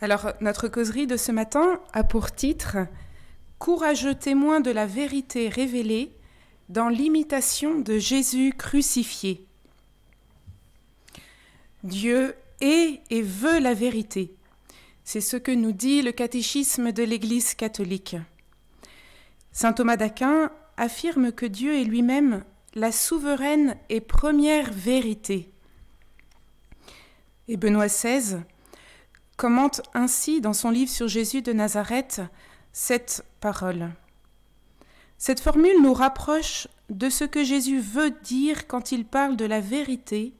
Alors, notre causerie de ce matin a pour titre Courageux témoin de la vérité révélée dans l'imitation de Jésus crucifié. Dieu est et veut la vérité. C'est ce que nous dit le catéchisme de l'Église catholique. Saint Thomas d'Aquin affirme que Dieu est lui-même la souveraine et première vérité. Et Benoît XVI commente ainsi dans son livre sur Jésus de Nazareth cette parole. Cette formule nous rapproche de ce que Jésus veut dire quand il parle de la vérité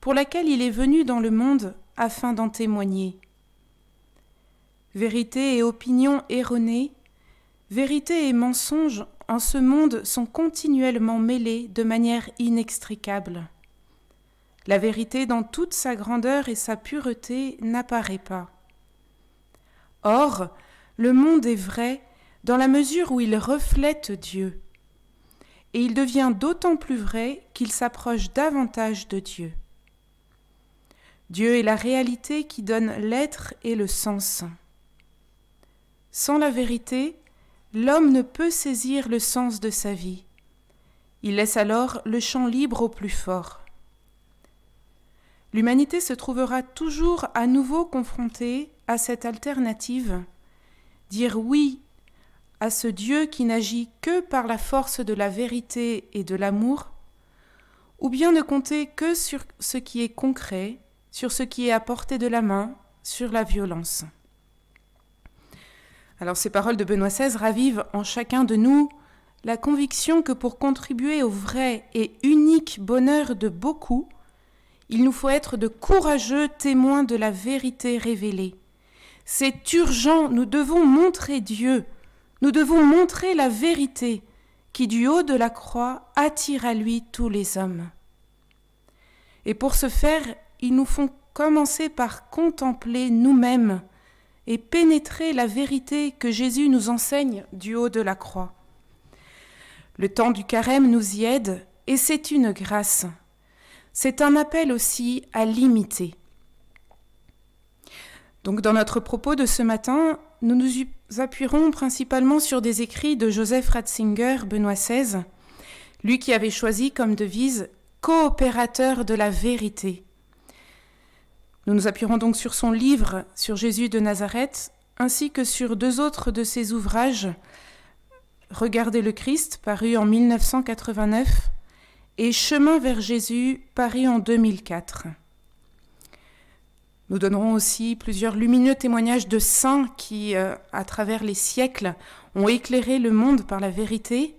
pour laquelle il est venu dans le monde afin d'en témoigner. Vérité et opinion erronée, vérité et mensonge en ce monde sont continuellement mêlés de manière inextricable. La vérité dans toute sa grandeur et sa pureté n'apparaît pas. Or, le monde est vrai dans la mesure où il reflète Dieu, et il devient d'autant plus vrai qu'il s'approche davantage de Dieu. Dieu est la réalité qui donne l'être et le sens. Sans la vérité, l'homme ne peut saisir le sens de sa vie. Il laisse alors le champ libre au plus fort l'humanité se trouvera toujours à nouveau confrontée à cette alternative, dire oui à ce Dieu qui n'agit que par la force de la vérité et de l'amour, ou bien ne compter que sur ce qui est concret, sur ce qui est à portée de la main, sur la violence. Alors ces paroles de Benoît XVI ravivent en chacun de nous la conviction que pour contribuer au vrai et unique bonheur de beaucoup, il nous faut être de courageux témoins de la vérité révélée. C'est urgent, nous devons montrer Dieu, nous devons montrer la vérité qui du haut de la croix attire à lui tous les hommes. Et pour ce faire, il nous faut commencer par contempler nous-mêmes et pénétrer la vérité que Jésus nous enseigne du haut de la croix. Le temps du carême nous y aide et c'est une grâce c'est un appel aussi à l'imiter. Donc dans notre propos de ce matin, nous nous appuierons principalement sur des écrits de Joseph Ratzinger, Benoît XVI, lui qui avait choisi comme devise coopérateur de la vérité. Nous nous appuierons donc sur son livre sur Jésus de Nazareth, ainsi que sur deux autres de ses ouvrages, Regardez le Christ, paru en 1989, et Chemin vers Jésus, paru en 2004. Nous donnerons aussi plusieurs lumineux témoignages de saints qui, euh, à travers les siècles, ont éclairé le monde par la vérité,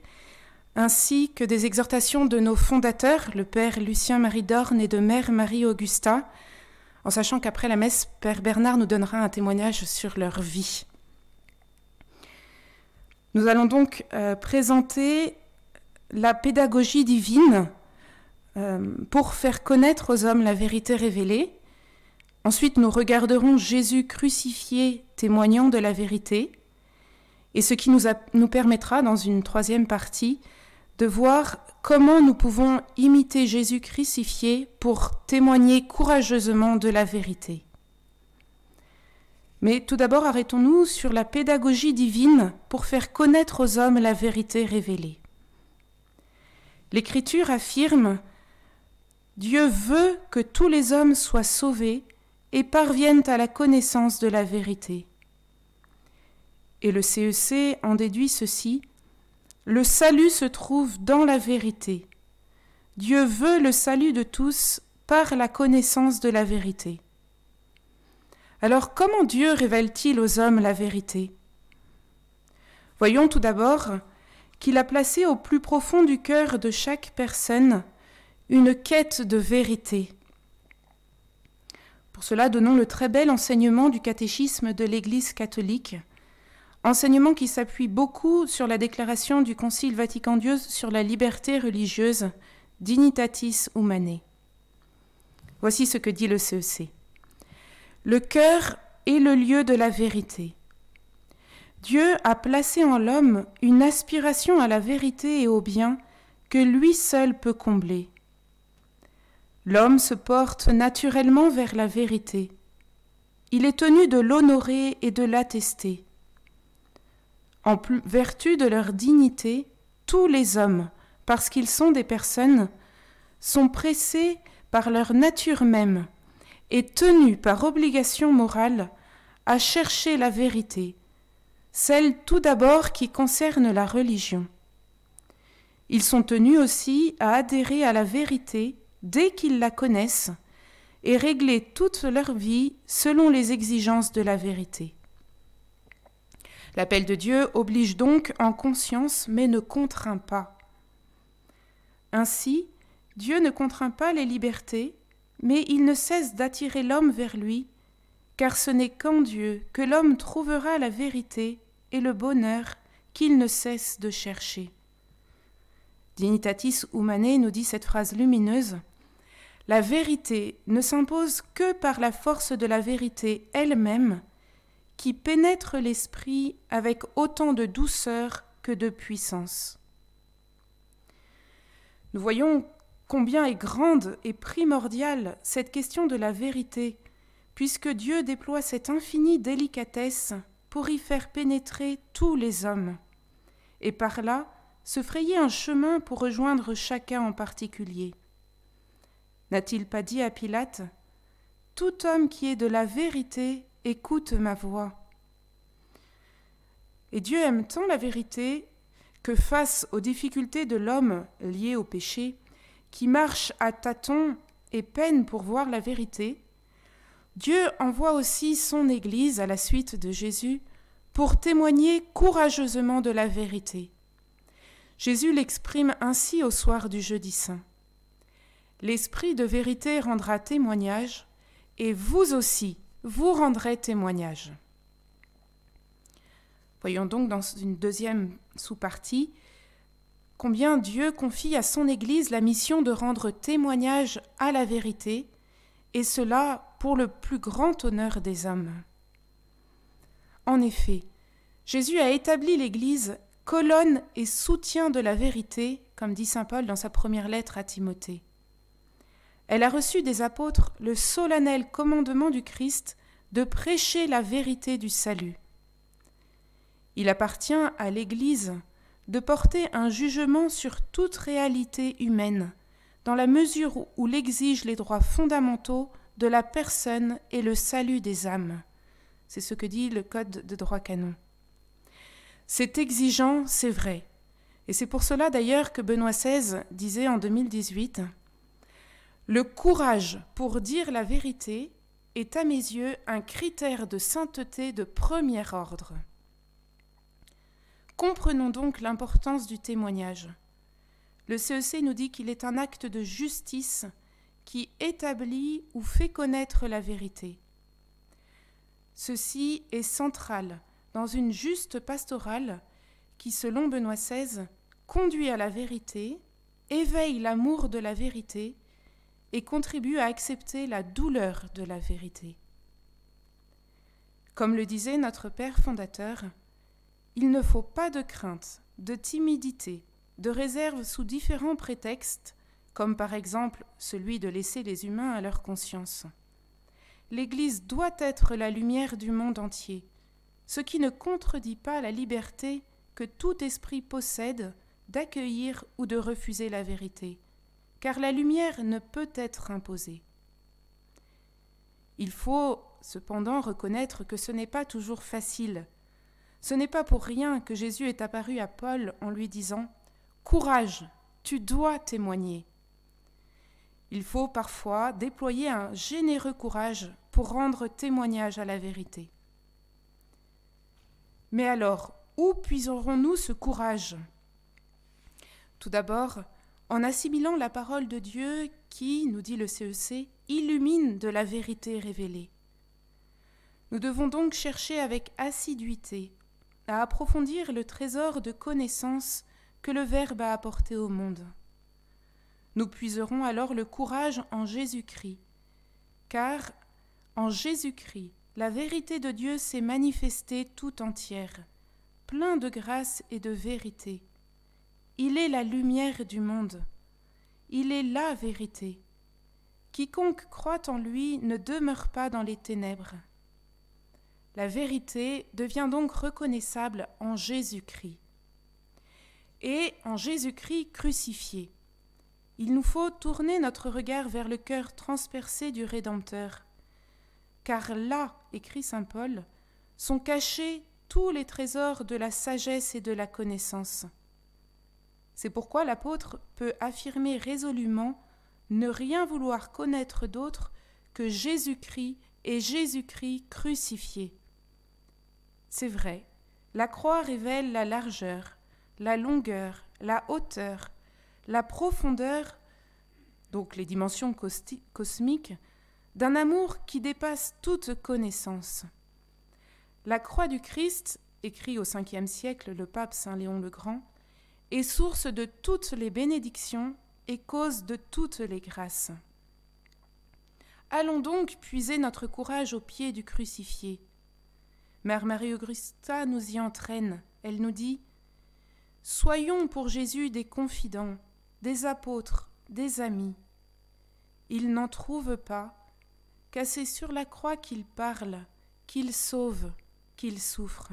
ainsi que des exhortations de nos fondateurs, le Père Lucien Marie Dorne et de Mère Marie Augusta, en sachant qu'après la messe, Père Bernard nous donnera un témoignage sur leur vie. Nous allons donc euh, présenter la pédagogie divine euh, pour faire connaître aux hommes la vérité révélée. Ensuite, nous regarderons Jésus crucifié témoignant de la vérité, et ce qui nous, nous permettra, dans une troisième partie, de voir comment nous pouvons imiter Jésus crucifié pour témoigner courageusement de la vérité. Mais tout d'abord, arrêtons-nous sur la pédagogie divine pour faire connaître aux hommes la vérité révélée. L'Écriture affirme Dieu veut que tous les hommes soient sauvés et parviennent à la connaissance de la vérité. Et le CEC e en déduit ceci Le salut se trouve dans la vérité. Dieu veut le salut de tous par la connaissance de la vérité. Alors comment Dieu révèle-t-il aux hommes la vérité? Voyons tout d'abord qu'il a placé au plus profond du cœur de chaque personne une quête de vérité. Pour cela, donnons le très bel enseignement du catéchisme de l'Église catholique, enseignement qui s'appuie beaucoup sur la déclaration du Concile Vatican II sur la liberté religieuse, Dignitatis Humanae. Voici ce que dit le CEC. E le cœur est le lieu de la vérité. Dieu a placé en l'homme une aspiration à la vérité et au bien que lui seul peut combler. L'homme se porte naturellement vers la vérité. il est tenu de l'honorer et de l'attester. En vertu de leur dignité, tous les hommes, parce qu'ils sont des personnes, sont pressés par leur nature même et tenus par obligation morale à chercher la vérité, celle tout d'abord qui concerne la religion. Ils sont tenus aussi à adhérer à la vérité dès qu'ils la connaissent et régler toute leur vie selon les exigences de la vérité. L'appel de Dieu oblige donc en conscience mais ne contraint pas. Ainsi, Dieu ne contraint pas les libertés, mais il ne cesse d'attirer l'homme vers lui, car ce n'est qu'en Dieu que l'homme trouvera la vérité et le bonheur qu'il ne cesse de chercher. Dignitatis Humanae nous dit cette phrase lumineuse La vérité ne s'impose que par la force de la vérité elle-même, qui pénètre l'esprit avec autant de douceur que de puissance. Nous voyons combien est grande et primordiale cette question de la vérité, puisque Dieu déploie cette infinie délicatesse pour y faire pénétrer tous les hommes, et par là se frayer un chemin pour rejoindre chacun en particulier. N'a-t-il pas dit à Pilate Tout homme qui est de la vérité écoute ma voix. Et Dieu aime tant la vérité que face aux difficultés de l'homme liées au péché, qui marche à tâtons et peine pour voir la vérité, Dieu envoie aussi son Église à la suite de Jésus pour témoigner courageusement de la vérité. Jésus l'exprime ainsi au soir du jeudi saint. L'Esprit de vérité rendra témoignage, et vous aussi, vous rendrez témoignage. Voyons donc dans une deuxième sous-partie combien Dieu confie à son Église la mission de rendre témoignage à la vérité, et cela pour le plus grand honneur des hommes. En effet, Jésus a établi l'Église colonne et soutien de la vérité, comme dit Saint Paul dans sa première lettre à Timothée. Elle a reçu des apôtres le solennel commandement du Christ de prêcher la vérité du salut. Il appartient à l'Église de porter un jugement sur toute réalité humaine, dans la mesure où l'exigent les droits fondamentaux de la personne et le salut des âmes. C'est ce que dit le Code de droit canon. C'est exigeant, c'est vrai. Et c'est pour cela d'ailleurs que Benoît XVI disait en 2018 Le courage pour dire la vérité est à mes yeux un critère de sainteté de premier ordre. Comprenons donc l'importance du témoignage. Le CEC e nous dit qu'il est un acte de justice qui établit ou fait connaître la vérité. Ceci est central dans une juste pastorale qui, selon Benoît XVI, conduit à la vérité, éveille l'amour de la vérité et contribue à accepter la douleur de la vérité. Comme le disait notre Père fondateur, il ne faut pas de crainte, de timidité, de réserve sous différents prétextes, comme par exemple celui de laisser les humains à leur conscience. L'Église doit être la lumière du monde entier, ce qui ne contredit pas la liberté que tout esprit possède d'accueillir ou de refuser la vérité, car la lumière ne peut être imposée. Il faut cependant reconnaître que ce n'est pas toujours facile ce n'est pas pour rien que Jésus est apparu à Paul en lui disant Courage, tu dois témoigner. Il faut parfois déployer un généreux courage pour rendre témoignage à la vérité. Mais alors, où puiserons-nous ce courage? Tout d'abord, en assimilant la parole de Dieu qui, nous dit le CEC, e illumine de la vérité révélée. Nous devons donc chercher avec assiduité à approfondir le trésor de connaissances que le Verbe a apporté au monde. Nous puiserons alors le courage en Jésus-Christ, car en Jésus-Christ, la vérité de Dieu s'est manifestée tout entière, plein de grâce et de vérité. Il est la lumière du monde. Il est la vérité. Quiconque croit en lui ne demeure pas dans les ténèbres. La vérité devient donc reconnaissable en Jésus-Christ et en Jésus-Christ crucifié. Il nous faut tourner notre regard vers le cœur transpercé du Rédempteur, car là, écrit Saint Paul, sont cachés tous les trésors de la sagesse et de la connaissance. C'est pourquoi l'apôtre peut affirmer résolument ne rien vouloir connaître d'autre que Jésus-Christ et Jésus-Christ crucifié. C'est vrai, la croix révèle la largeur, la longueur, la hauteur, la profondeur, donc les dimensions cosmiques, d'un amour qui dépasse toute connaissance. La croix du Christ, écrit au Ve siècle le pape Saint Léon le Grand, est source de toutes les bénédictions et cause de toutes les grâces. Allons donc puiser notre courage au pied du crucifié. Mère Marie-Augusta nous y entraîne. Elle nous dit Soyons pour Jésus des confidents, des apôtres, des amis. Il n'en trouve pas qu'à c'est sur la croix qu'il parle, qu'il sauve, qu'il souffre.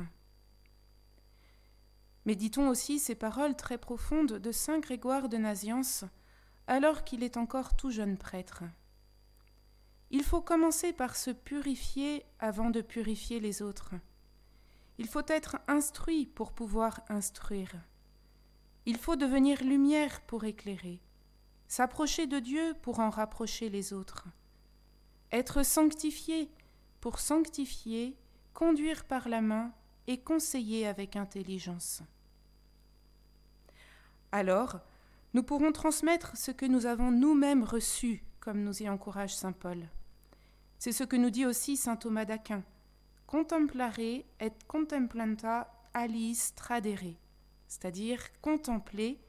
Méditons aussi ces paroles très profondes de saint Grégoire de Naziance, alors qu'il est encore tout jeune prêtre. Il faut commencer par se purifier avant de purifier les autres. Il faut être instruit pour pouvoir instruire. Il faut devenir lumière pour éclairer, s'approcher de Dieu pour en rapprocher les autres, être sanctifié pour sanctifier, conduire par la main et conseiller avec intelligence. Alors, nous pourrons transmettre ce que nous avons nous-mêmes reçu, comme nous y encourage Saint Paul. C'est ce que nous dit aussi Saint Thomas d'Aquin. Contemplare et contemplanta aliis tradere c'est-à-dire contempler,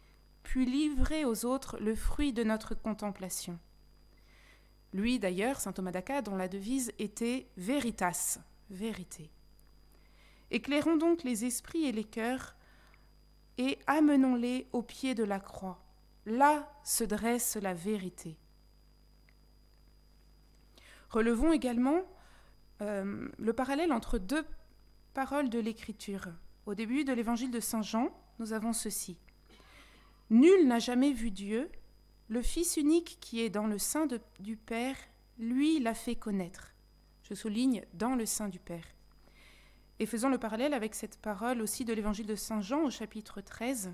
puis livrer aux autres le fruit de notre contemplation. Lui d'ailleurs, saint Thomas d'Aquin, dont la devise était Veritas, vérité. Éclairons donc les esprits et les cœurs et amenons-les au pied de la croix. Là se dresse la vérité. Relevons également euh, le parallèle entre deux paroles de l'Écriture. Au début de l'évangile de Saint Jean, nous avons ceci. Nul n'a jamais vu Dieu, le Fils unique qui est dans le sein du Père, lui l'a fait connaître. Je souligne dans le sein du Père. Et faisons le parallèle avec cette parole aussi de l'évangile de Saint Jean au chapitre 13.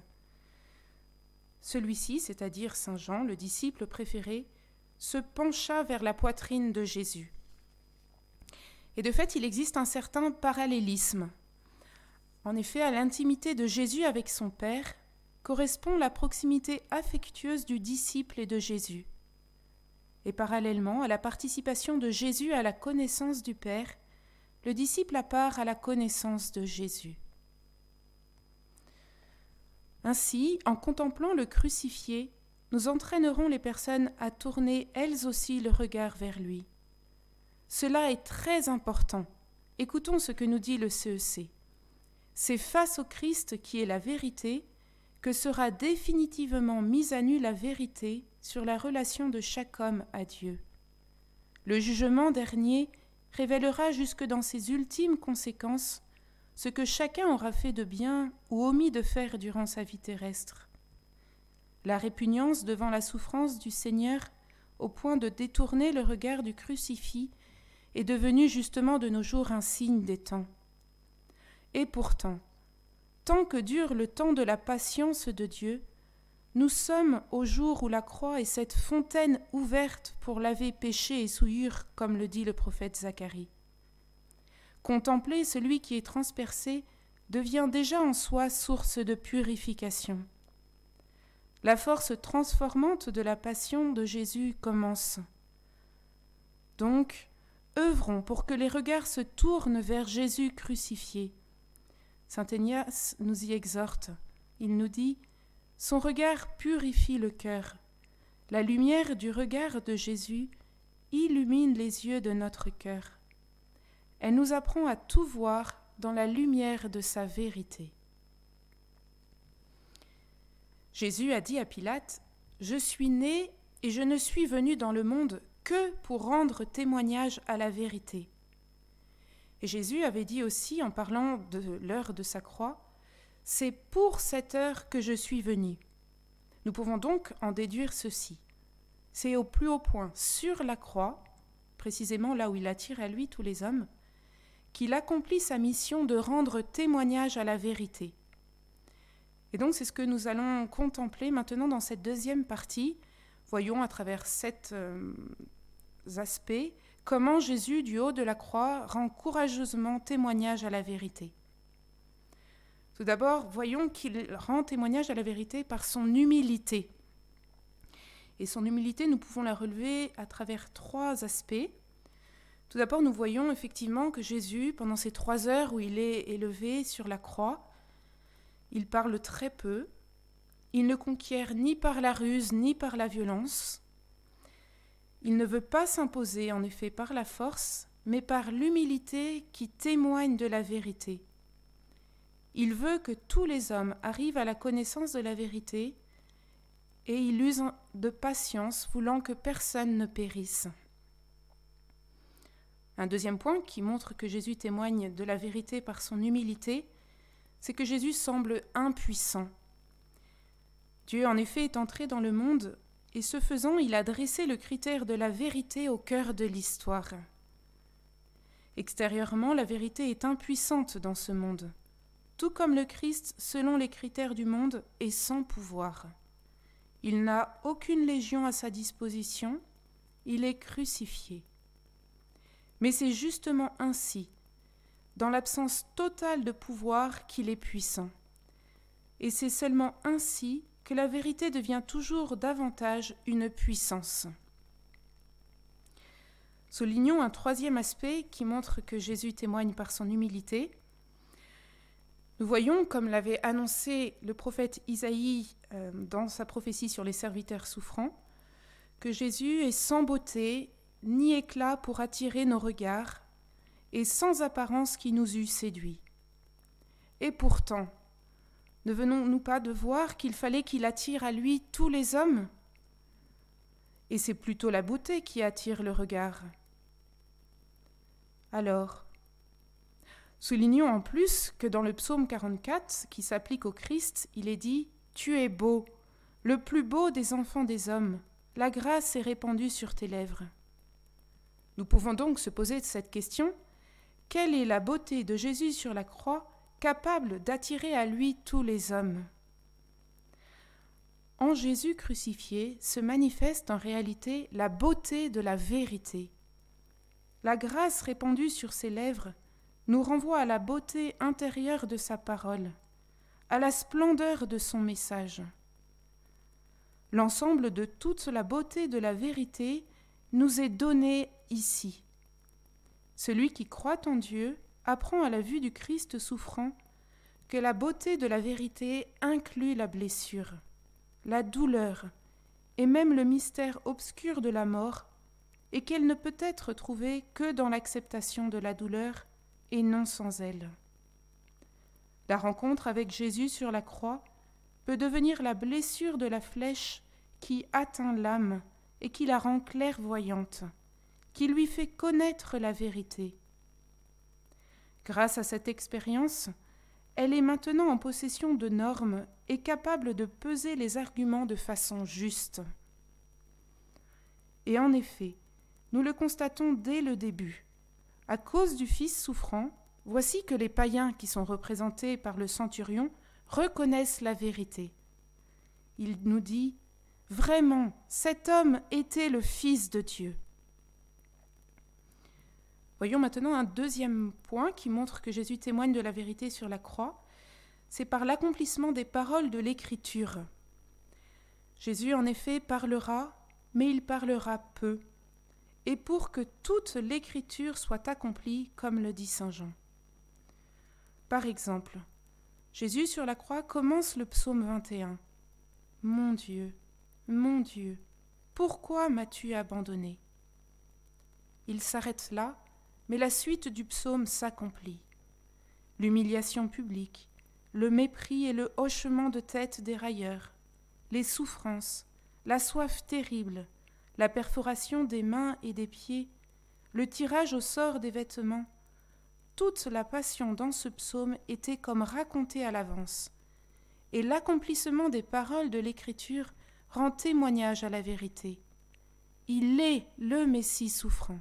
Celui-ci, c'est-à-dire Saint Jean, le disciple préféré, se pencha vers la poitrine de Jésus. Et de fait, il existe un certain parallélisme en effet, à l'intimité de Jésus avec son Père correspond la proximité affectueuse du disciple et de Jésus. Et parallèlement à la participation de Jésus à la connaissance du Père, le disciple a part à la connaissance de Jésus. Ainsi, en contemplant le crucifié, nous entraînerons les personnes à tourner elles aussi le regard vers lui. Cela est très important. Écoutons ce que nous dit le CEC. C'est face au Christ qui est la vérité que sera définitivement mise à nu la vérité sur la relation de chaque homme à Dieu. Le jugement dernier révélera jusque dans ses ultimes conséquences ce que chacun aura fait de bien ou omis de faire durant sa vie terrestre. La répugnance devant la souffrance du Seigneur au point de détourner le regard du crucifix est devenue justement de nos jours un signe des temps. Et pourtant, tant que dure le temps de la patience de Dieu, nous sommes au jour où la croix est cette fontaine ouverte pour laver péché et souillure, comme le dit le prophète Zacharie. Contempler celui qui est transpercé devient déjà en soi source de purification. La force transformante de la passion de Jésus commence. Donc, œuvrons pour que les regards se tournent vers Jésus crucifié, Saint Ignace nous y exhorte. Il nous dit Son regard purifie le cœur. La lumière du regard de Jésus illumine les yeux de notre cœur. Elle nous apprend à tout voir dans la lumière de sa vérité. Jésus a dit à Pilate Je suis né et je ne suis venu dans le monde que pour rendre témoignage à la vérité. Et Jésus avait dit aussi, en parlant de l'heure de sa croix, C'est pour cette heure que je suis venu. Nous pouvons donc en déduire ceci. C'est au plus haut point, sur la croix, précisément là où il attire à lui tous les hommes, qu'il accomplit sa mission de rendre témoignage à la vérité. Et donc c'est ce que nous allons contempler maintenant dans cette deuxième partie. Voyons à travers sept euh, aspects comment Jésus, du haut de la croix, rend courageusement témoignage à la vérité. Tout d'abord, voyons qu'il rend témoignage à la vérité par son humilité. Et son humilité, nous pouvons la relever à travers trois aspects. Tout d'abord, nous voyons effectivement que Jésus, pendant ces trois heures où il est élevé sur la croix, il parle très peu, il ne conquiert ni par la ruse ni par la violence, il ne veut pas s'imposer en effet par la force, mais par l'humilité qui témoigne de la vérité. Il veut que tous les hommes arrivent à la connaissance de la vérité et il use de patience, voulant que personne ne périsse. Un deuxième point qui montre que Jésus témoigne de la vérité par son humilité, c'est que Jésus semble impuissant. Dieu en effet est entré dans le monde et ce faisant il a dressé le critère de la vérité au cœur de l'histoire. Extérieurement, la vérité est impuissante dans ce monde, tout comme le Christ, selon les critères du monde, est sans pouvoir. Il n'a aucune légion à sa disposition, il est crucifié. Mais c'est justement ainsi, dans l'absence totale de pouvoir, qu'il est puissant. Et c'est seulement ainsi que la vérité devient toujours davantage une puissance. Soulignons un troisième aspect qui montre que Jésus témoigne par son humilité. Nous voyons, comme l'avait annoncé le prophète Isaïe euh, dans sa prophétie sur les serviteurs souffrants, que Jésus est sans beauté ni éclat pour attirer nos regards, et sans apparence qui nous eût séduits. Et pourtant, ne venons-nous pas de voir qu'il fallait qu'il attire à lui tous les hommes? Et c'est plutôt la beauté qui attire le regard. Alors, Soulignons en plus que dans le psaume 44, qui s'applique au Christ, il est dit Tu es beau, le plus beau des enfants des hommes, la grâce est répandue sur tes lèvres. Nous pouvons donc se poser cette question Quelle est la beauté de Jésus sur la croix, capable d'attirer à lui tous les hommes En Jésus crucifié se manifeste en réalité la beauté de la vérité. La grâce répandue sur ses lèvres nous renvoie à la beauté intérieure de sa parole, à la splendeur de son message. L'ensemble de toute la beauté de la vérité nous est donné ici. Celui qui croit en Dieu apprend à la vue du Christ souffrant que la beauté de la vérité inclut la blessure, la douleur et même le mystère obscur de la mort, et qu'elle ne peut être trouvée que dans l'acceptation de la douleur et non sans elle. La rencontre avec Jésus sur la croix peut devenir la blessure de la flèche qui atteint l'âme et qui la rend clairvoyante, qui lui fait connaître la vérité. Grâce à cette expérience, elle est maintenant en possession de normes et capable de peser les arguments de façon juste. Et en effet, nous le constatons dès le début. À cause du Fils souffrant, voici que les païens qui sont représentés par le centurion reconnaissent la vérité. Il nous dit Vraiment, cet homme était le Fils de Dieu. Voyons maintenant un deuxième point qui montre que Jésus témoigne de la vérité sur la croix. C'est par l'accomplissement des paroles de l'Écriture. Jésus en effet parlera, mais il parlera peu et pour que toute l'écriture soit accomplie, comme le dit Saint Jean. Par exemple, Jésus sur la croix commence le psaume 21. Mon Dieu, mon Dieu, pourquoi m'as-tu abandonné? Il s'arrête là, mais la suite du psaume s'accomplit. L'humiliation publique, le mépris et le hochement de tête des railleurs, les souffrances, la soif terrible, la perforation des mains et des pieds, le tirage au sort des vêtements, toute la passion dans ce psaume était comme racontée à l'avance, et l'accomplissement des paroles de l'Écriture rend témoignage à la vérité. Il est le Messie souffrant.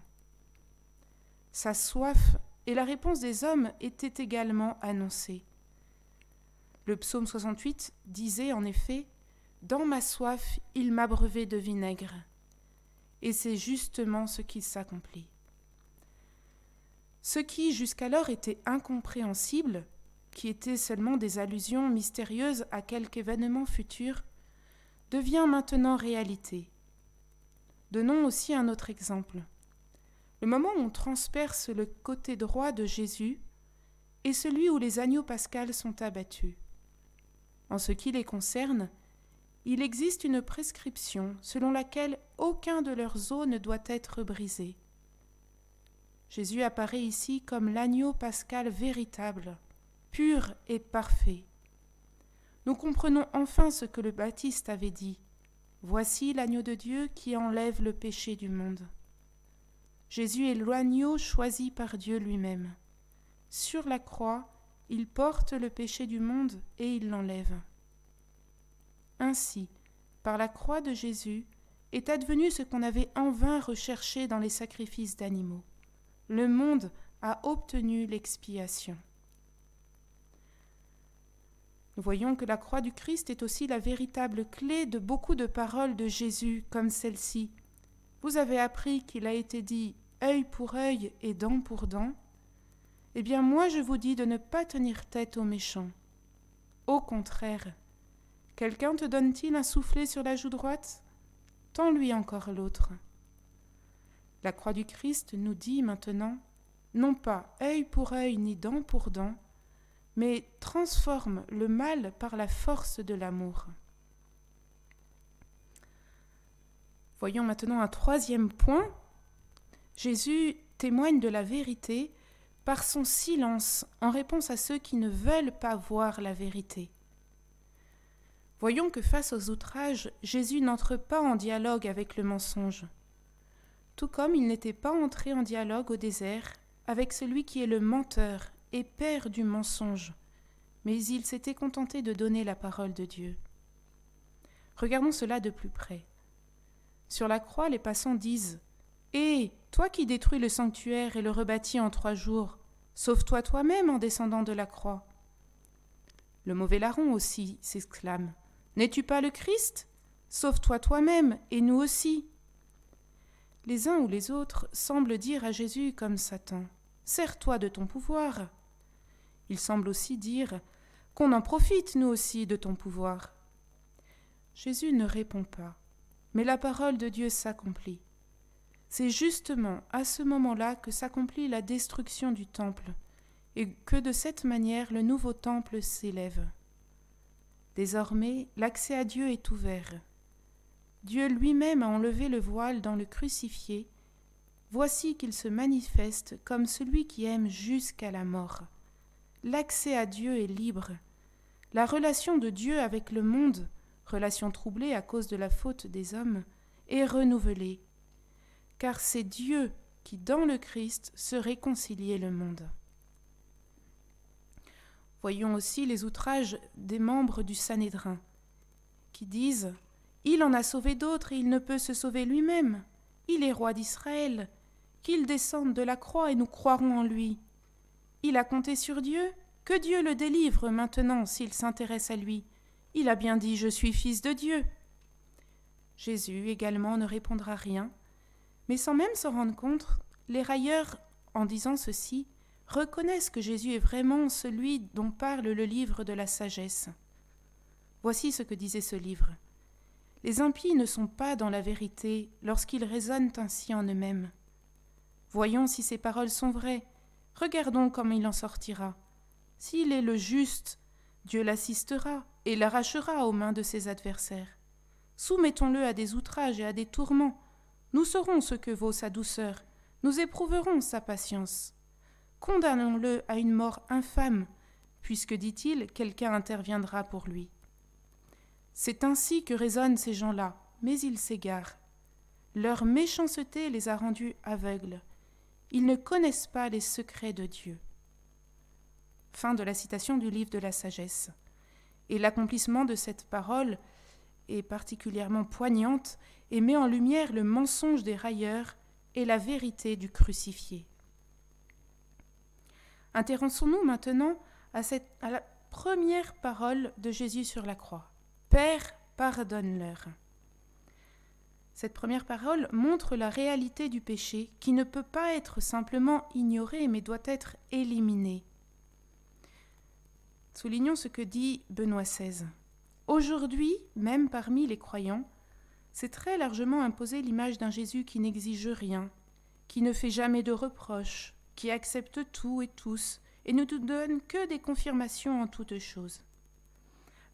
Sa soif et la réponse des hommes étaient également annoncées. Le psaume 68 disait en effet Dans ma soif, il m'abreuvait de vinaigre. Et c'est justement ce qui s'accomplit. Ce qui jusqu'alors était incompréhensible, qui était seulement des allusions mystérieuses à quelque événement futur, devient maintenant réalité. Donnons aussi un autre exemple. Le moment où on transperce le côté droit de Jésus est celui où les agneaux pascals sont abattus. En ce qui les concerne, il existe une prescription selon laquelle aucun de leurs os ne doit être brisé. Jésus apparaît ici comme l'agneau pascal véritable, pur et parfait. Nous comprenons enfin ce que le Baptiste avait dit. Voici l'agneau de Dieu qui enlève le péché du monde. Jésus est l'agneau choisi par Dieu lui-même. Sur la croix, il porte le péché du monde et il l'enlève. Ainsi, par la croix de Jésus, est advenu ce qu'on avait en vain recherché dans les sacrifices d'animaux. Le monde a obtenu l'expiation. Nous voyons que la croix du Christ est aussi la véritable clé de beaucoup de paroles de Jésus, comme celle-ci. Vous avez appris qu'il a été dit œil pour œil et dent pour dent. Eh bien, moi je vous dis de ne pas tenir tête aux méchants. Au contraire, quelqu'un te donne-t-il un soufflet sur la joue droite? Tends-lui encore l'autre. La croix du Christ nous dit maintenant non pas œil pour œil ni dent pour dent, mais transforme le mal par la force de l'amour. Voyons maintenant un troisième point. Jésus témoigne de la vérité par son silence en réponse à ceux qui ne veulent pas voir la vérité. Voyons que face aux outrages, Jésus n'entre pas en dialogue avec le mensonge, tout comme il n'était pas entré en dialogue au désert avec celui qui est le menteur et père du mensonge, mais il s'était contenté de donner la parole de Dieu. Regardons cela de plus près. Sur la croix, les passants disent Hé, toi qui détruis le sanctuaire et le rebâtis en trois jours, sauve-toi toi-même en descendant de la croix. Le mauvais larron aussi s'exclame N'es-tu pas le Christ? Sauve-toi toi-même et nous aussi. Les uns ou les autres semblent dire à Jésus comme Satan Sers-toi de ton pouvoir. Il semble aussi dire qu'on en profite, nous aussi, de ton pouvoir. Jésus ne répond pas, mais la parole de Dieu s'accomplit. C'est justement à ce moment-là que s'accomplit la destruction du temple, et que de cette manière le nouveau temple s'élève. Désormais, l'accès à Dieu est ouvert. Dieu lui-même a enlevé le voile dans le crucifié Voici qu'il se manifeste comme celui qui aime jusqu'à la mort. L'accès à Dieu est libre. La relation de Dieu avec le monde, relation troublée à cause de la faute des hommes, est renouvelée. Car c'est Dieu qui, dans le Christ, se réconciliait le monde. Voyons aussi les outrages des membres du Sanhédrin, qui disent Il en a sauvé d'autres et il ne peut se sauver lui-même. Il est roi d'Israël qu'il descende de la croix et nous croirons en lui. Il a compté sur Dieu, que Dieu le délivre maintenant s'il s'intéresse à lui. Il a bien dit Je suis fils de Dieu. Jésus également ne répondra rien, mais sans même s'en rendre compte, les railleurs, en disant ceci, reconnaissent que Jésus est vraiment celui dont parle le livre de la sagesse. Voici ce que disait ce livre. Les impies ne sont pas dans la vérité lorsqu'ils raisonnent ainsi en eux-mêmes. Voyons si ces paroles sont vraies. Regardons comment il en sortira. S'il est le juste, Dieu l'assistera et l'arrachera aux mains de ses adversaires. Soumettons-le à des outrages et à des tourments. Nous saurons ce que vaut sa douceur. Nous éprouverons sa patience. Condamnons-le à une mort infâme, puisque, dit-il, quelqu'un interviendra pour lui. C'est ainsi que raisonnent ces gens-là, mais ils s'égarent. Leur méchanceté les a rendus aveugles. Ils ne connaissent pas les secrets de Dieu. Fin de la citation du livre de la sagesse. Et l'accomplissement de cette parole est particulièrement poignante et met en lumière le mensonge des railleurs et la vérité du crucifié. Intéressons-nous maintenant à, à la première parole de Jésus sur la croix. Père, pardonne-leur. Cette première parole montre la réalité du péché qui ne peut pas être simplement ignoré mais doit être éliminé. Soulignons ce que dit Benoît XVI. Aujourd'hui, même parmi les croyants, c'est très largement imposé l'image d'un Jésus qui n'exige rien, qui ne fait jamais de reproches, qui accepte tout et tous, et ne nous donne que des confirmations en toutes choses.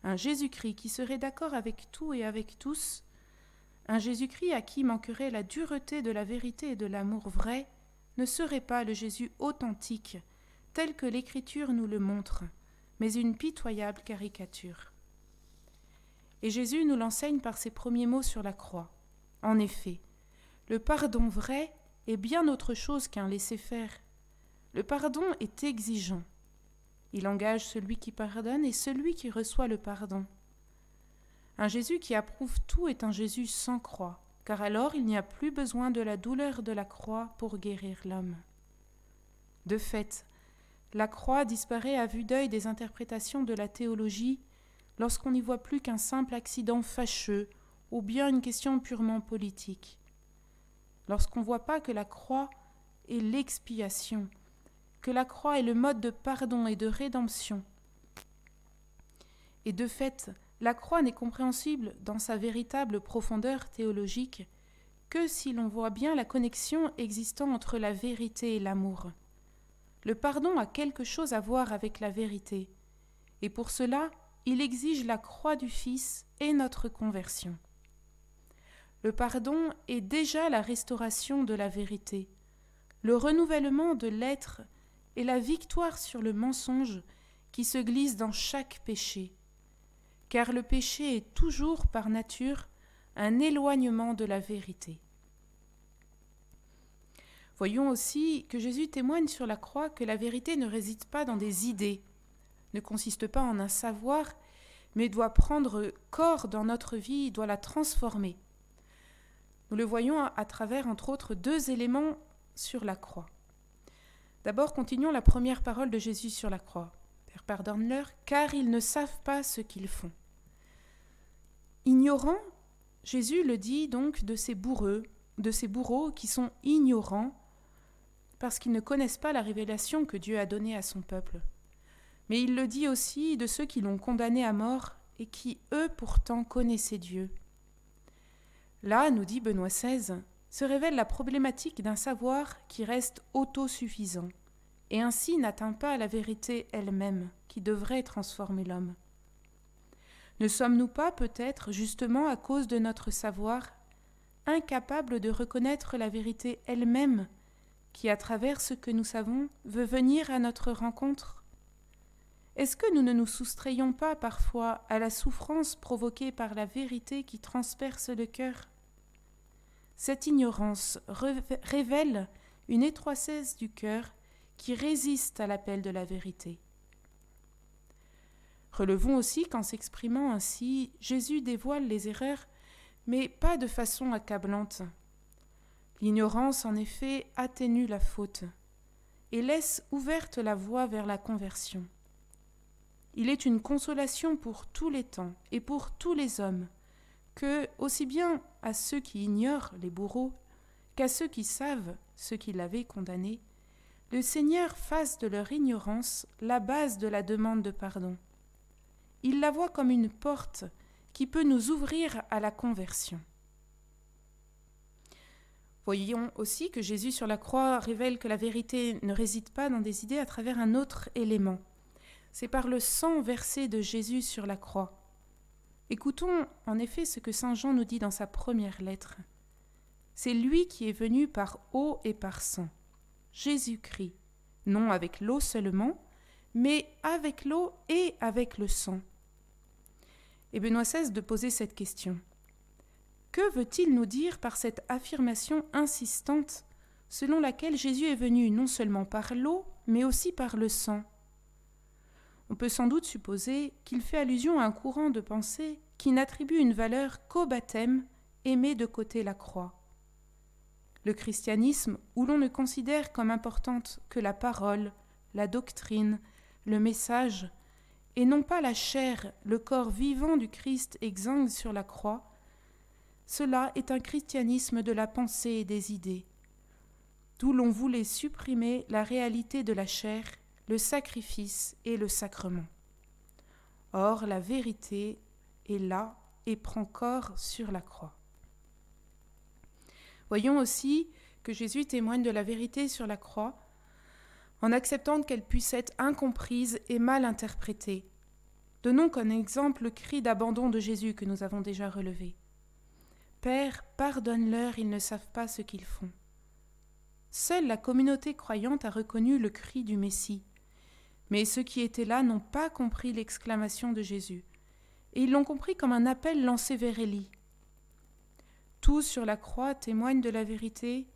Un Jésus-Christ qui serait d'accord avec tout et avec tous, un Jésus-Christ à qui manquerait la dureté de la vérité et de l'amour vrai, ne serait pas le Jésus authentique, tel que l'Écriture nous le montre, mais une pitoyable caricature. Et Jésus nous l'enseigne par ses premiers mots sur la croix. En effet, le pardon vrai est bien autre chose qu'un laisser-faire. Le pardon est exigeant. Il engage celui qui pardonne et celui qui reçoit le pardon. Un Jésus qui approuve tout est un Jésus sans croix, car alors il n'y a plus besoin de la douleur de la croix pour guérir l'homme. De fait, la croix disparaît à vue d'œil des interprétations de la théologie lorsqu'on n'y voit plus qu'un simple accident fâcheux ou bien une question purement politique. Lorsqu'on ne voit pas que la croix est l'expiation, que la croix est le mode de pardon et de rédemption. Et de fait, la croix n'est compréhensible dans sa véritable profondeur théologique que si l'on voit bien la connexion existant entre la vérité et l'amour. Le pardon a quelque chose à voir avec la vérité, et pour cela il exige la croix du Fils et notre conversion. Le pardon est déjà la restauration de la vérité, le renouvellement de l'être et la victoire sur le mensonge qui se glisse dans chaque péché car le péché est toujours par nature un éloignement de la vérité. Voyons aussi que Jésus témoigne sur la croix que la vérité ne réside pas dans des idées, ne consiste pas en un savoir, mais doit prendre corps dans notre vie, doit la transformer. Nous le voyons à, travers, entre autres, deux éléments sur la croix. D'abord, continuons la première parole de Jésus sur la croix. Père, pardonne-leur, car ils ne savent pas ce qu'ils font. Ignorant, Jésus le dit donc de ces bourreux, de ces bourreaux qui sont ignorants parce qu'ils ne connaissent pas la révélation que Dieu a donnée à son peuple. Mais il le dit aussi de ceux qui l'ont condamné à mort et qui, eux, pourtant connaissaient Dieu. Là, nous dit Benoît XVI, se révèle la problématique d'un savoir qui reste autosuffisant et ainsi n'atteint pas la vérité elle-même qui devrait transformer l'homme. Ne sommes-nous pas peut-être, justement à cause de notre savoir, incapables de reconnaître la vérité elle-même, qui, à travers ce que nous savons, veut venir à notre rencontre Est-ce que nous ne nous soustrayons pas parfois à la souffrance provoquée par la vérité qui transperce le cœur? Cette ignorance révèle une étroitesse du cœur qui résiste à l'appel de la vérité. Relevons aussi qu'en s'exprimant ainsi, Jésus dévoile les erreurs, mais pas de façon accablante. L'ignorance, en effet, atténue la faute et laisse ouverte la voie vers la conversion. Il est une consolation pour tous les temps et pour tous les hommes, que, aussi bien à ceux qui ignorent les bourreaux qu'à ceux qui savent ceux qui l'avaient condamné, le Seigneur fasse de leur ignorance la base de la demande de pardon il la voit comme une porte qui peut nous ouvrir à la conversion. Voyons aussi que Jésus sur la croix révèle que la vérité ne réside pas dans des idées à travers un autre élément. C'est par le sang versé de Jésus sur la croix. Écoutons en effet ce que Saint Jean nous dit dans sa première lettre. C'est lui qui est venu par eau et par sang, Jésus-Christ, non avec l'eau seulement, mais avec l'eau et avec le sang. Et Benoît cesse de poser cette question. Que veut-il nous dire par cette affirmation insistante selon laquelle Jésus est venu non seulement par l'eau, mais aussi par le sang? On peut sans doute supposer qu'il fait allusion à un courant de pensée qui n'attribue une valeur qu'au baptême et met de côté la croix. Le christianisme, où l'on ne considère comme importante que la parole, la doctrine, le message, et non pas la chair, le corps vivant du Christ exsangue sur la croix, cela est un christianisme de la pensée et des idées, d'où l'on voulait supprimer la réalité de la chair le sacrifice et le sacrement. Or, la vérité est là et prend corps sur la croix. Voyons aussi que Jésus témoigne de la vérité sur la croix en acceptant qu'elle puisse être incomprise et mal interprétée. Donnons comme exemple le cri d'abandon de Jésus que nous avons déjà relevé. Père, pardonne-leur, ils ne savent pas ce qu'ils font. Seule la communauté croyante a reconnu le cri du Messie. Mais ceux qui étaient là n'ont pas compris l'exclamation de Jésus, et ils l'ont compris comme un appel lancé vers Élie. Tous sur la croix témoignent de la vérité,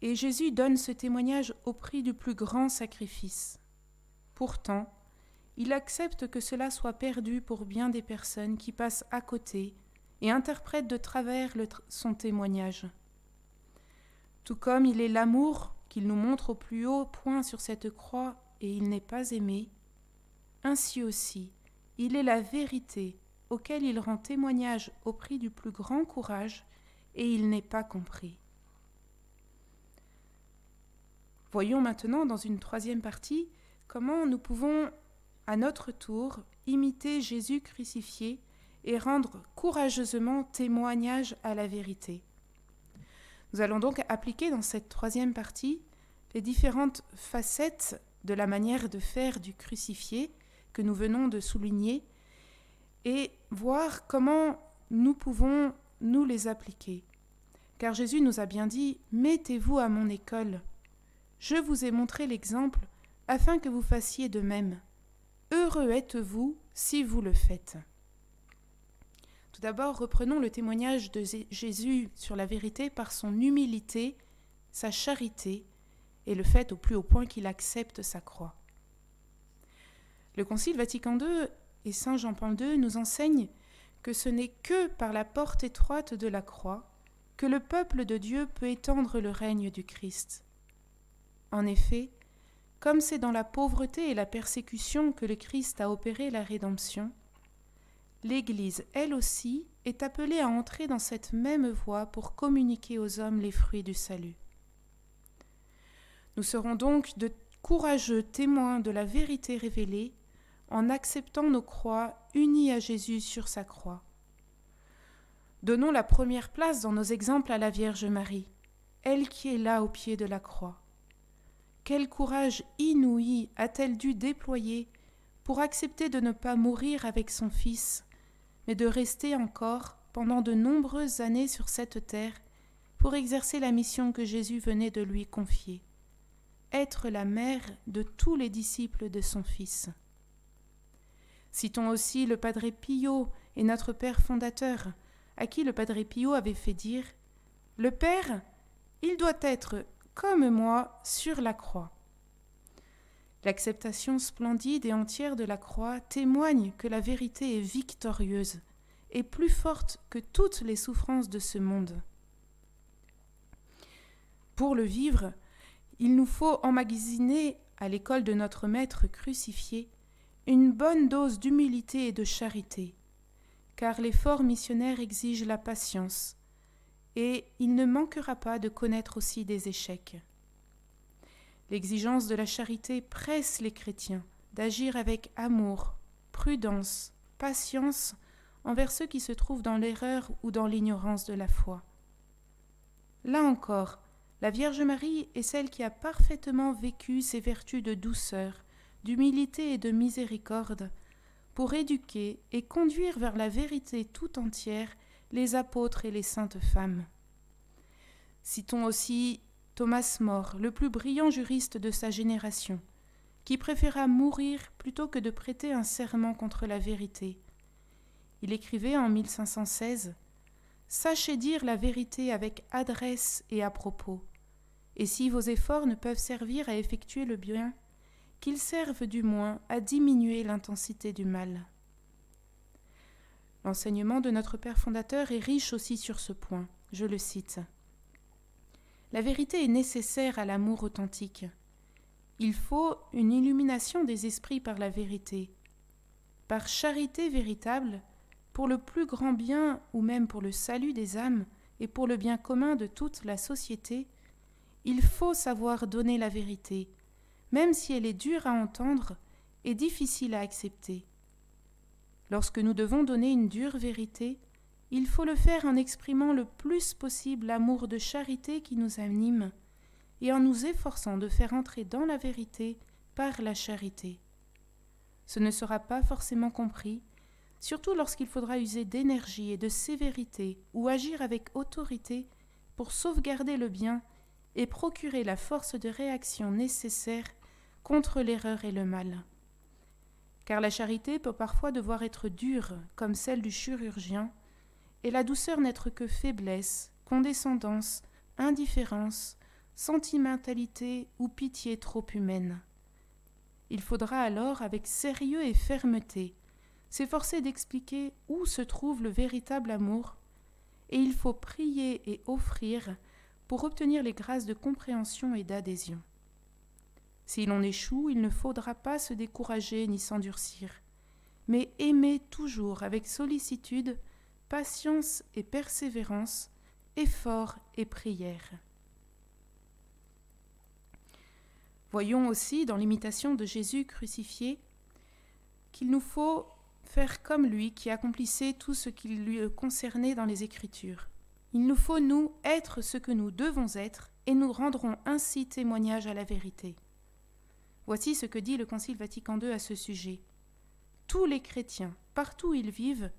et Jésus donne ce témoignage au prix du plus grand sacrifice. Pourtant, il accepte que cela soit perdu pour bien des personnes qui passent à côté et interprètent de travers son témoignage. Tout comme il est l'amour qu'il nous montre au plus haut point sur cette croix et il n'est pas aimé, ainsi aussi il est la vérité auquel il rend témoignage au prix du plus grand courage, et il n'est pas compris. Voyons maintenant dans une troisième partie comment nous pouvons à notre tour imiter Jésus crucifié et rendre courageusement témoignage à la vérité. Nous allons donc appliquer dans cette troisième partie les différentes facettes de la manière de faire du crucifié que nous venons de souligner et voir comment nous pouvons nous les appliquer. Car Jésus nous a bien dit Mettez-vous à mon école. Je vous ai montré l'exemple afin que vous fassiez de même. Heureux êtes-vous si vous le faites. Tout d'abord, reprenons le témoignage de Jésus sur la vérité par son humilité, sa charité et le fait au plus haut point qu'il accepte sa croix. Le Concile Vatican II et Saint Jean-Paul II nous enseignent que ce n'est que par la porte étroite de la croix que le peuple de Dieu peut étendre le règne du Christ. En effet, comme c'est dans la pauvreté et la persécution que le Christ a opéré la rédemption, l'Église, elle aussi, est appelée à entrer dans cette même voie pour communiquer aux hommes les fruits du salut. Nous serons donc de courageux témoins de la vérité révélée en acceptant nos croix unies à Jésus sur sa croix. Donnons la première place dans nos exemples à la Vierge Marie, elle qui est là au pied de la croix. Quel courage inouï a-t-elle dû déployer pour accepter de ne pas mourir avec son Fils, mais de rester encore pendant de nombreuses années sur cette terre pour exercer la mission que Jésus venait de lui confier être la mère de tous les disciples de son Fils. Citons aussi le Padre Pio et notre Père fondateur, à qui le Padre Pio avait fait dire Le Père, il doit être comme moi sur la croix. L'acceptation splendide et entière de la croix témoigne que la vérité est victorieuse et plus forte que toutes les souffrances de ce monde. Pour le vivre, il nous faut emmagasiner à l'école de notre Maître crucifié une bonne dose d'humilité et de charité, car l'effort missionnaire exige la patience, et il ne manquera pas de connaître aussi des échecs. L'exigence de la charité presse les chrétiens d'agir avec amour, prudence, patience envers ceux qui se trouvent dans l'erreur ou dans l'ignorance de la foi. Là encore, la Vierge Marie est celle qui a parfaitement vécu ses vertus de douceur, d'humilité et de miséricorde, pour éduquer et conduire vers la vérité tout entière les apôtres et les saintes femmes. Citons aussi Thomas More, le plus brillant juriste de sa génération, qui préféra mourir plutôt que de prêter un serment contre la vérité. Il écrivait en 1516 Sachez dire la vérité avec adresse et à propos. Et si vos efforts ne peuvent servir à effectuer le bien, qu'ils servent du moins à diminuer l'intensité du mal. L'enseignement de notre Père fondateur est riche aussi sur ce point. Je le cite. La vérité est nécessaire à l'amour authentique. Il faut une illumination des esprits par la vérité. Par charité véritable, pour le plus grand bien ou même pour le salut des âmes et pour le bien commun de toute la société, il faut savoir donner la vérité, même si elle est dure à entendre et difficile à accepter. Lorsque nous devons donner une dure vérité, il faut le faire en exprimant le plus possible l'amour de charité qui nous anime et en nous efforçant de faire entrer dans la vérité par la charité. Ce ne sera pas forcément compris, surtout lorsqu'il faudra user d'énergie et de sévérité ou agir avec autorité pour sauvegarder le bien et procurer la force de réaction nécessaire contre l'erreur et le mal. Car la charité peut parfois devoir être dure, comme celle du chirurgien, et la douceur n'être que faiblesse, condescendance, indifférence, sentimentalité ou pitié trop humaine. Il faudra alors, avec sérieux et fermeté, s'efforcer d'expliquer où se trouve le véritable amour, et il faut prier et offrir pour obtenir les grâces de compréhension et d'adhésion. Si l'on échoue, il ne faudra pas se décourager ni s'endurcir, mais aimer toujours avec sollicitude, patience et persévérance, effort et prière. Voyons aussi dans l'imitation de Jésus crucifié qu'il nous faut faire comme lui qui accomplissait tout ce qui lui concernait dans les Écritures. Il nous faut, nous, être ce que nous devons être, et nous rendrons ainsi témoignage à la vérité. Voici ce que dit le Concile Vatican II à ce sujet. Tous les chrétiens, partout où ils vivent,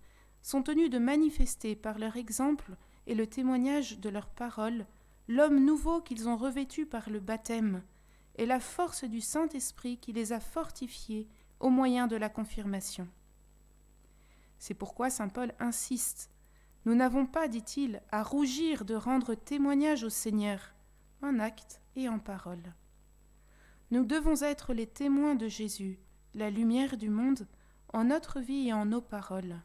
sont tenus de manifester par leur exemple et le témoignage de leurs paroles l'homme nouveau qu'ils ont revêtu par le baptême, et la force du Saint-Esprit qui les a fortifiés au moyen de la confirmation. C'est pourquoi Saint Paul insiste. Nous n'avons pas, dit-il, à rougir de rendre témoignage au Seigneur, en acte et en parole. Nous devons être les témoins de Jésus, la lumière du monde, en notre vie et en nos paroles.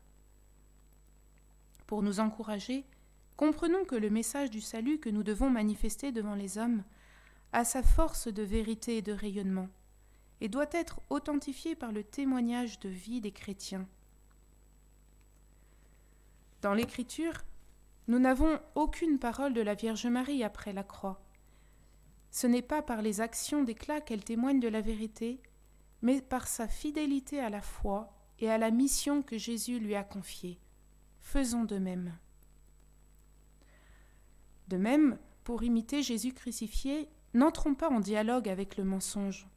Pour nous encourager, comprenons que le message du salut que nous devons manifester devant les hommes a sa force de vérité et de rayonnement, et doit être authentifié par le témoignage de vie des chrétiens. Dans l'Écriture, nous n'avons aucune parole de la Vierge Marie après la croix. Ce n'est pas par les actions d'éclat qu'elle témoigne de la vérité, mais par sa fidélité à la foi et à la mission que Jésus lui a confiée. Faisons de même. De même, pour imiter Jésus crucifié, N'entrons pas en dialogue avec le mensonge.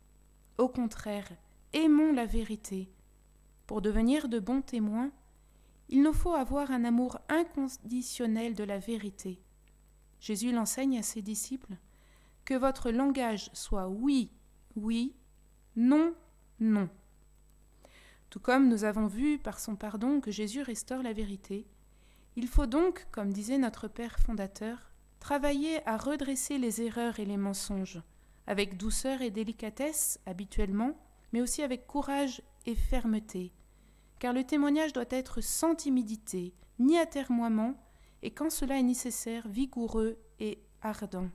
Au contraire, aimons la vérité. Pour devenir de bons témoins, il nous faut avoir un amour inconditionnel de la vérité. Jésus l'enseigne à ses disciples que votre langage soit oui, oui, non, non. Tout comme nous avons vu par son pardon que Jésus restaure la vérité, il faut donc, comme disait notre Père fondateur, Travailler à redresser les erreurs et les mensonges, avec douceur et délicatesse habituellement, mais aussi avec courage et fermeté, car le témoignage doit être sans timidité, ni atermoiement, et quand cela est nécessaire, vigoureux et ardent.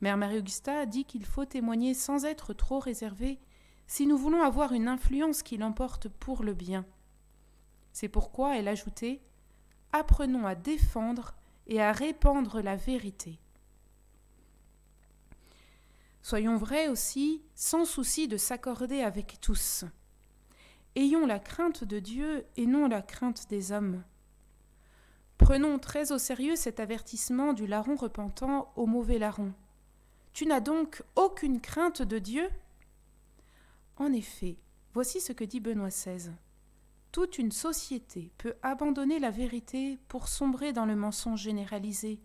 Mère Marie-Augusta dit qu'il faut témoigner sans être trop réservé si nous voulons avoir une influence qui l'emporte pour le bien. C'est pourquoi elle ajoutait Apprenons à défendre et à répandre la vérité. Soyons vrais aussi, sans souci de s'accorder avec tous. Ayons la crainte de Dieu et non la crainte des hommes. Prenons très au sérieux cet avertissement du larron repentant au mauvais larron. Tu n'as donc aucune crainte de Dieu? En effet, voici ce que dit Benoît XVI. Toute une société peut abandonner la vérité pour sombrer dans le mensonge généralisé,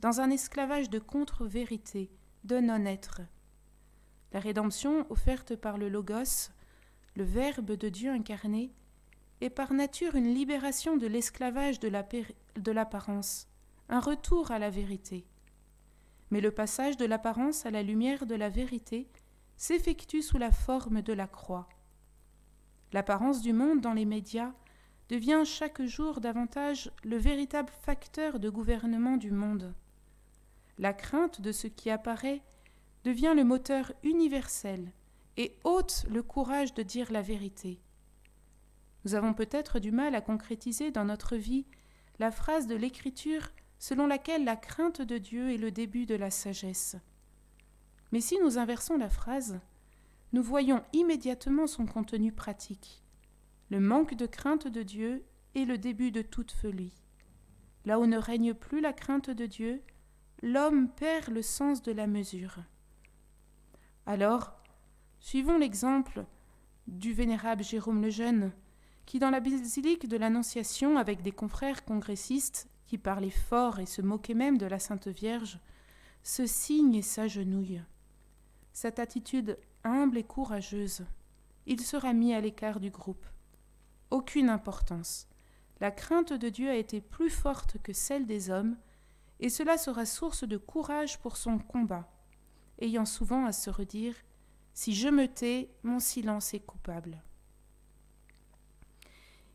dans un esclavage de contre-vérité, de non-être. La rédemption offerte par le Logos, le Verbe de Dieu incarné, est par nature une libération de l'esclavage de l'apparence, un retour à la vérité. Mais le passage de l'apparence à la lumière de la vérité s'effectue sous la forme de la croix. L'apparence du monde dans les médias devient chaque jour davantage le véritable facteur de gouvernement du monde. La crainte de ce qui apparaît devient le moteur universel et ôte le courage de dire la vérité. Nous avons peut-être du mal à concrétiser dans notre vie la phrase de l'Écriture selon laquelle la crainte de Dieu est le début de la sagesse. Mais si nous inversons la phrase, nous voyons immédiatement son contenu pratique. Le manque de crainte de Dieu est le début de toute folie. Là où ne règne plus la crainte de Dieu, l'homme perd le sens de la mesure. Alors, suivons l'exemple du vénérable Jérôme le Jeune, qui dans la basilique de l'Annonciation, avec des confrères congressistes qui parlait fort et se moquait même de la Sainte Vierge, se signe et s'agenouille. Cette attitude humble et courageuse, il sera mis à l'écart du groupe. Aucune importance. La crainte de Dieu a été plus forte que celle des hommes, et cela sera source de courage pour son combat, ayant souvent à se redire Si je me tais, mon silence est coupable.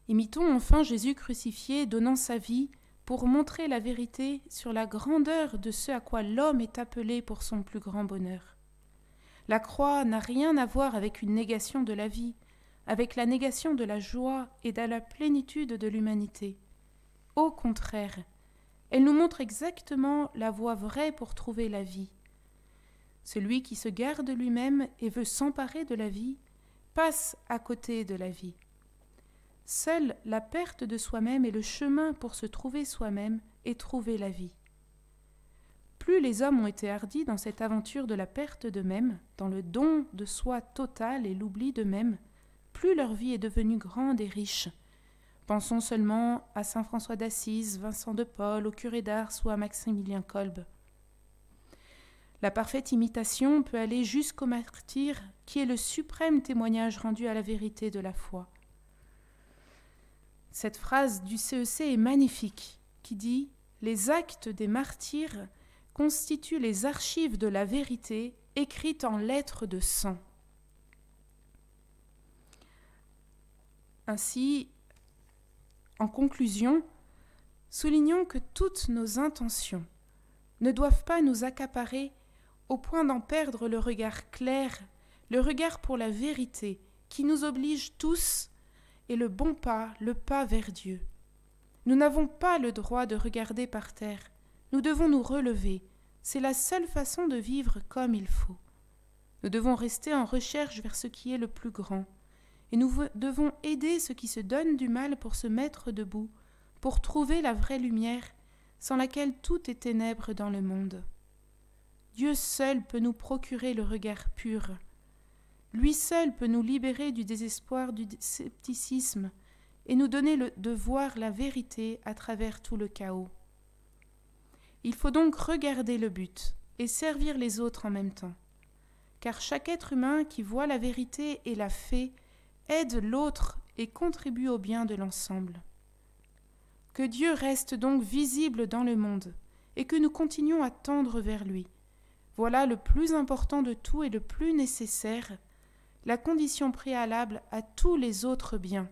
Imitons enfin Jésus crucifié, donnant sa vie pour montrer la vérité sur la grandeur de ce à quoi l'homme est appelé pour son plus grand bonheur. La croix n'a rien à voir avec une négation de la vie, avec la négation de la joie et de la plénitude de l'humanité. Au contraire, elle nous montre exactement la voie vraie pour trouver la vie. Celui qui se garde lui-même et veut s'emparer de la vie passe à côté de la vie. Seule la perte de soi-même est le chemin pour se trouver soi-même et trouver la vie. Plus les hommes ont été hardis dans cette aventure de la perte d'eux-mêmes, dans le don de soi total et l'oubli d'eux-mêmes, plus leur vie est devenue grande et riche. Pensons seulement à saint François d'Assise, Vincent de Paul, au curé d'Ars ou à Maximilien Kolb. La parfaite imitation peut aller jusqu'au martyr, qui est le suprême témoignage rendu à la vérité de la foi. Cette phrase du CEC e est magnifique, qui dit Les actes des martyrs constituent les archives de la vérité écrites en lettres de sang. Ainsi, en conclusion, soulignons que toutes nos intentions ne doivent pas nous accaparer au point d'en perdre le regard clair, le regard pour la vérité, qui nous oblige tous et le bon pas, le pas vers Dieu. Nous n'avons pas le droit de regarder par terre, nous devons nous relever, c'est la seule façon de vivre comme il faut. Nous devons rester en recherche vers ce qui est le plus grand, et nous devons aider ceux qui se donnent du mal pour se mettre debout, pour trouver la vraie lumière, sans laquelle tout est ténèbre dans le monde. Dieu seul peut nous procurer le regard pur, lui seul peut nous libérer du désespoir, du scepticisme, et nous donner le, de voir la vérité à travers tout le chaos. Il faut donc regarder le but et servir les autres en même temps, car chaque être humain qui voit la vérité et la fait aide l'autre et contribue au bien de l'ensemble. Que Dieu reste donc visible dans le monde et que nous continuions à tendre vers lui. Voilà le plus important de tout et le plus nécessaire la condition préalable à tous les autres biens.